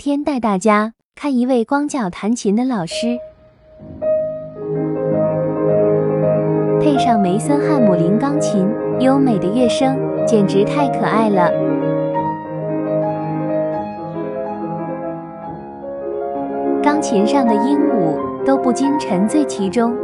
天带大家看一位光脚弹琴的老师。配上梅森汉姆林钢琴优美的乐声简直太可爱了。钢琴上的鹦鹉都不禁沉醉其中。